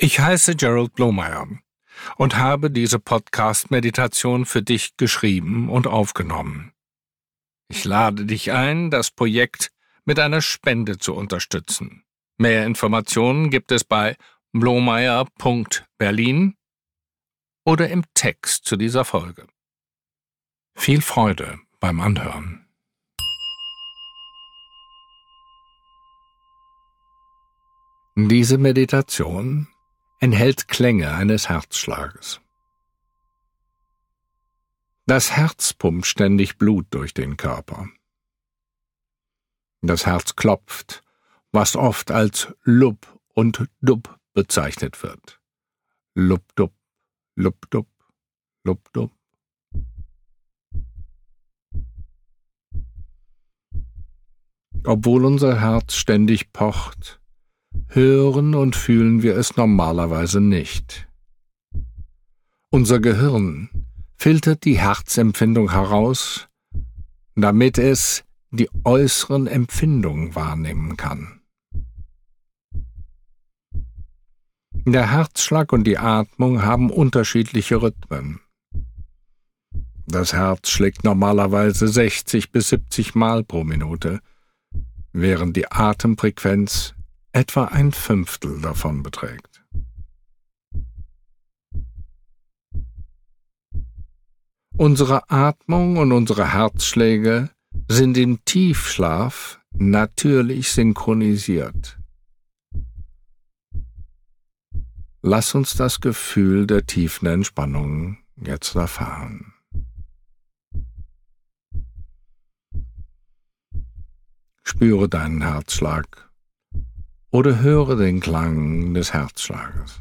Ich heiße Gerald Blomeyer und habe diese Podcast-Meditation für dich geschrieben und aufgenommen. Ich lade dich ein, das Projekt mit einer Spende zu unterstützen. Mehr Informationen gibt es bei blomeyer.berlin oder im Text zu dieser Folge. Viel Freude beim Anhören. Diese Meditation enthält Klänge eines Herzschlages. Das Herz pumpt ständig Blut durch den Körper. Das Herz klopft, was oft als Lub und Dub bezeichnet wird. Lub-Dub, Lub-Dub, Lub-Dub. Obwohl unser Herz ständig pocht, hören und fühlen wir es normalerweise nicht. Unser Gehirn filtert die Herzempfindung heraus, damit es die äußeren Empfindungen wahrnehmen kann. Der Herzschlag und die Atmung haben unterschiedliche Rhythmen. Das Herz schlägt normalerweise 60 bis 70 Mal pro Minute, während die Atemfrequenz etwa ein Fünftel davon beträgt. Unsere Atmung und unsere Herzschläge sind im Tiefschlaf natürlich synchronisiert. Lass uns das Gefühl der tiefen Entspannung jetzt erfahren. Spüre deinen Herzschlag oder höre den Klang des Herzschlages.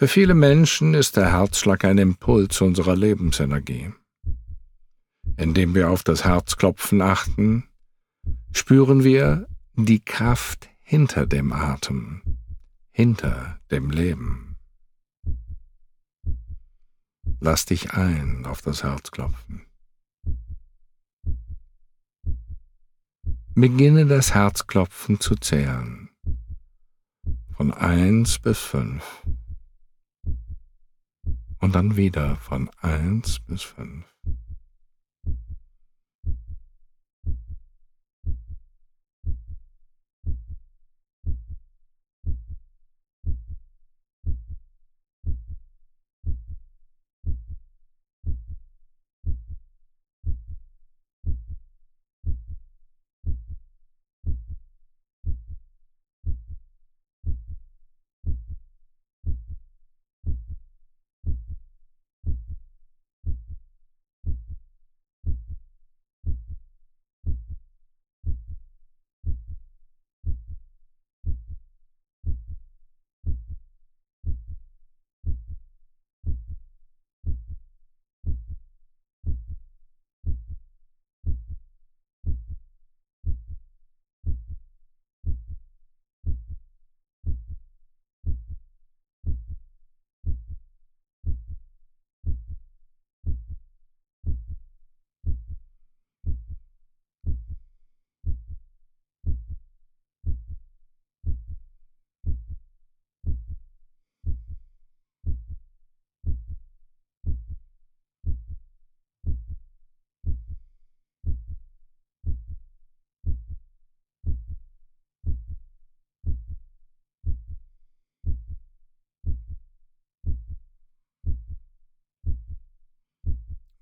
Für viele Menschen ist der Herzschlag ein Impuls unserer Lebensenergie. Indem wir auf das Herzklopfen achten, spüren wir die Kraft hinter dem Atem, hinter dem Leben. Lass dich ein auf das Herzklopfen. Beginne das Herzklopfen zu zählen. Von eins bis fünf und dann wieder von eins bis fünf.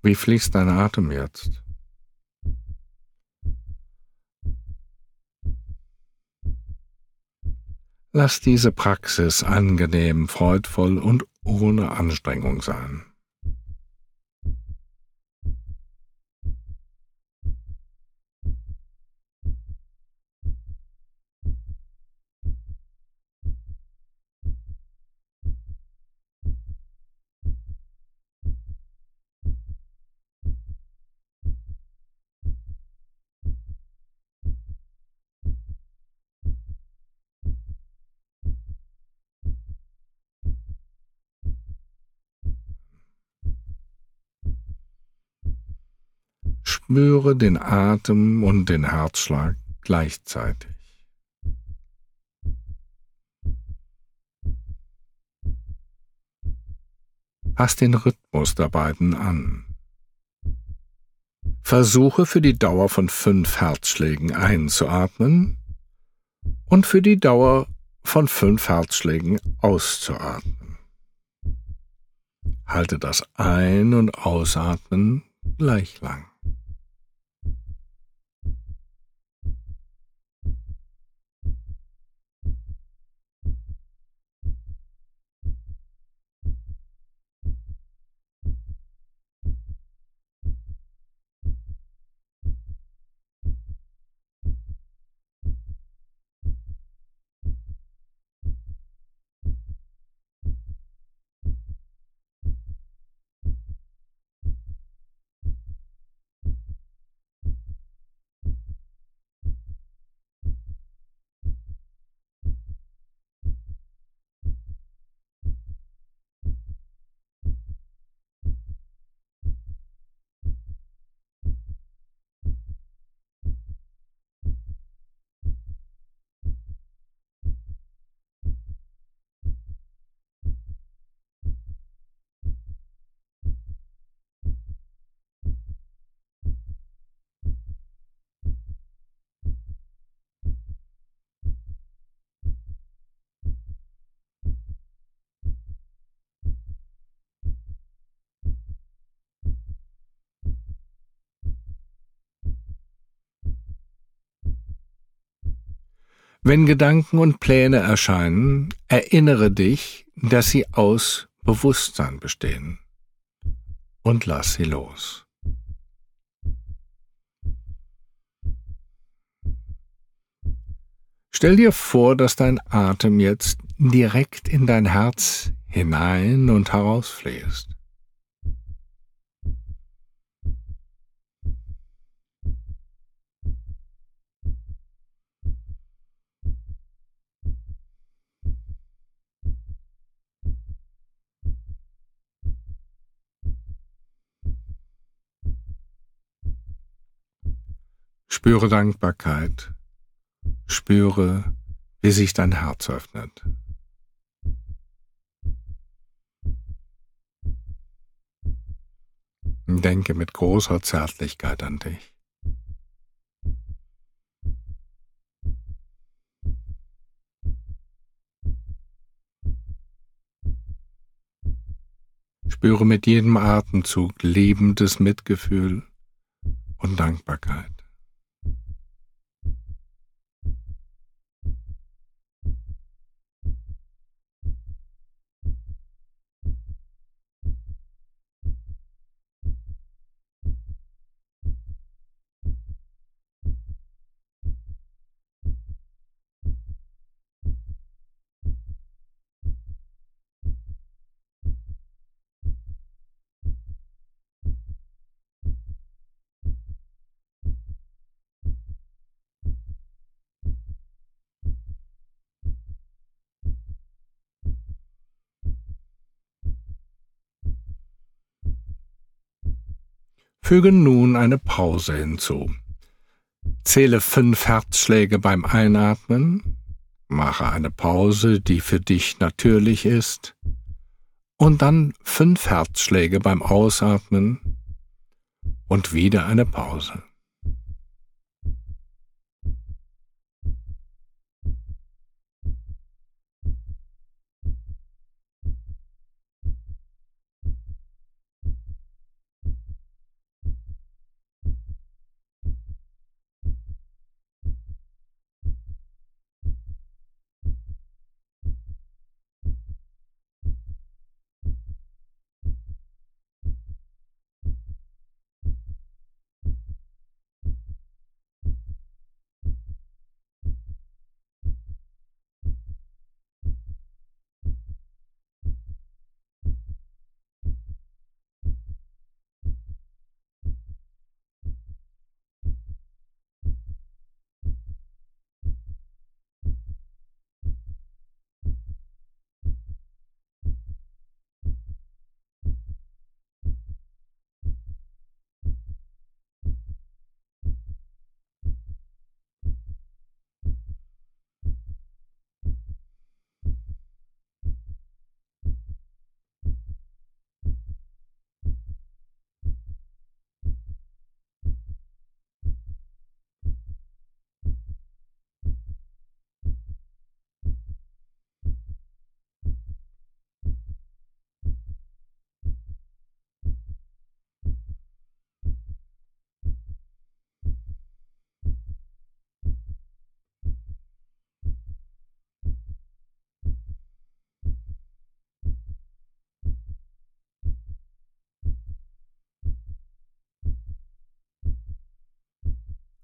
Wie fließt dein Atem jetzt? Lass diese Praxis angenehm, freudvoll und ohne Anstrengung sein. Spüre den Atem und den Herzschlag gleichzeitig. Pass den Rhythmus der beiden an. Versuche für die Dauer von fünf Herzschlägen einzuatmen und für die Dauer von fünf Herzschlägen auszuatmen. Halte das Ein- und Ausatmen gleich lang. Wenn Gedanken und Pläne erscheinen, erinnere dich, dass sie aus Bewusstsein bestehen und lass sie los. Stell dir vor, dass dein Atem jetzt direkt in dein Herz hinein und herausfließt. Spüre Dankbarkeit. Spüre, wie sich dein Herz öffnet. Denke mit großer Zärtlichkeit an dich. Spüre mit jedem Atemzug lebendes Mitgefühl und Dankbarkeit. Füge nun eine Pause hinzu. Zähle fünf Herzschläge beim Einatmen, mache eine Pause, die für dich natürlich ist, und dann fünf Herzschläge beim Ausatmen und wieder eine Pause.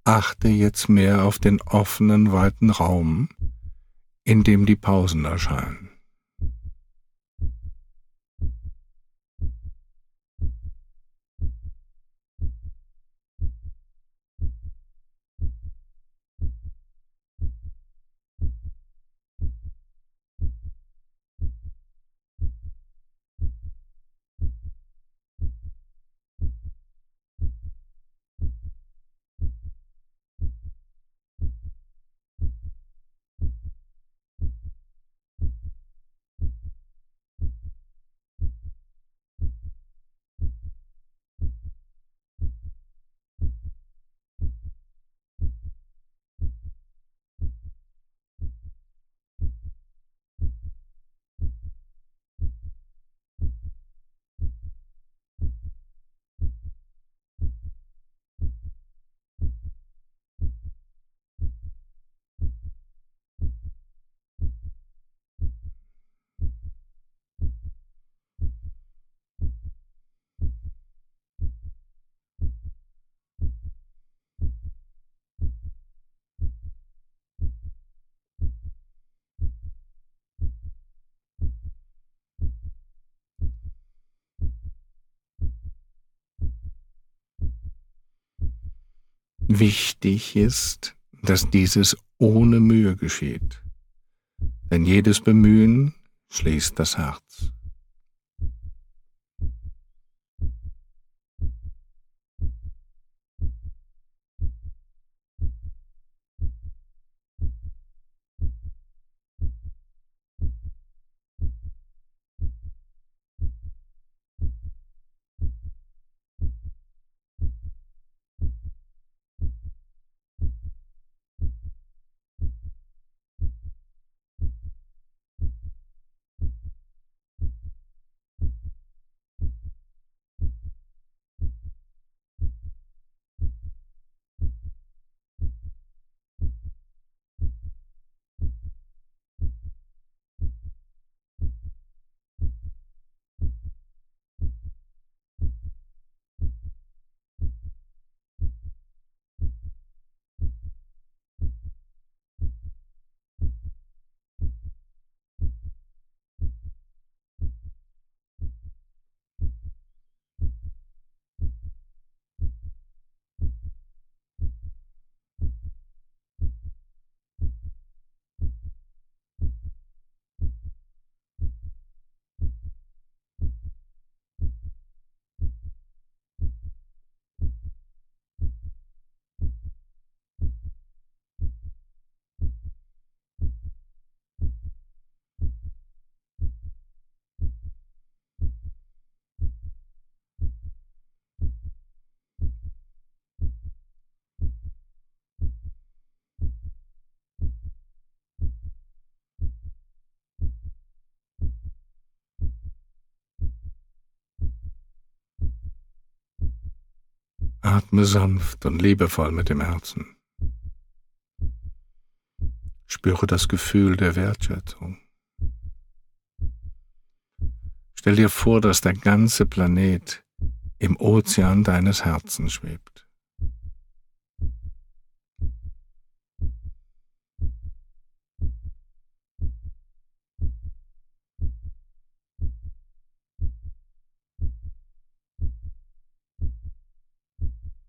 Achte jetzt mehr auf den offenen, weiten Raum, in dem die Pausen erscheinen. Wichtig ist, dass dieses ohne Mühe geschieht, denn jedes Bemühen schließt das Herz. Atme sanft und liebevoll mit dem Herzen. Spüre das Gefühl der Wertschätzung. Stell dir vor, dass der ganze Planet im Ozean deines Herzens schwebt.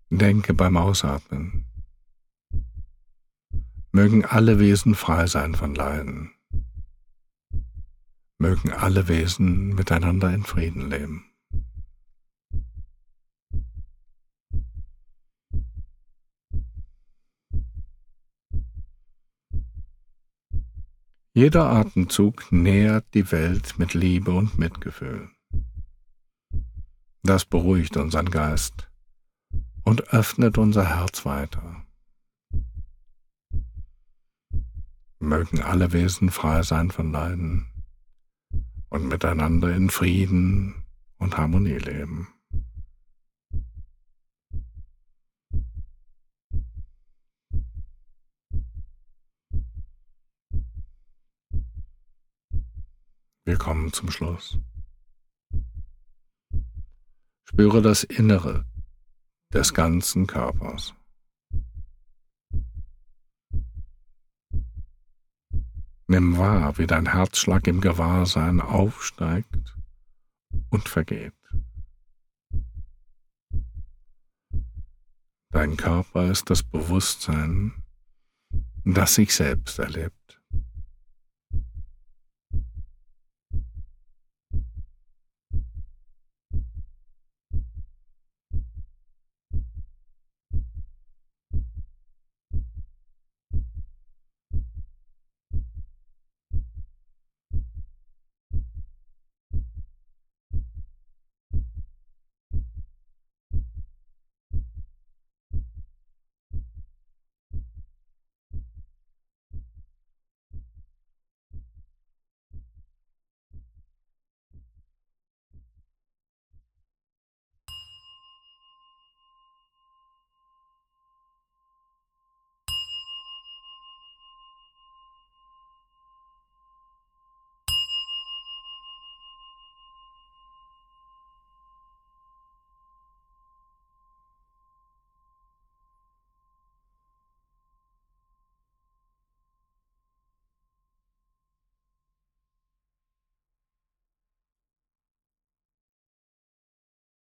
Denke beim Ausatmen. Mögen alle Wesen frei sein von Leiden. Mögen alle Wesen miteinander in Frieden leben. Jeder Atemzug nährt die Welt mit Liebe und Mitgefühl. Das beruhigt unseren Geist und öffnet unser Herz weiter. Mögen alle Wesen frei sein von Leiden und miteinander in Frieden und Harmonie leben. Wir kommen zum Schluss. Spüre das Innere des ganzen Körpers. Nimm wahr, wie dein Herzschlag im Gewahrsein aufsteigt und vergeht. Dein Körper ist das Bewusstsein, das sich selbst erlebt.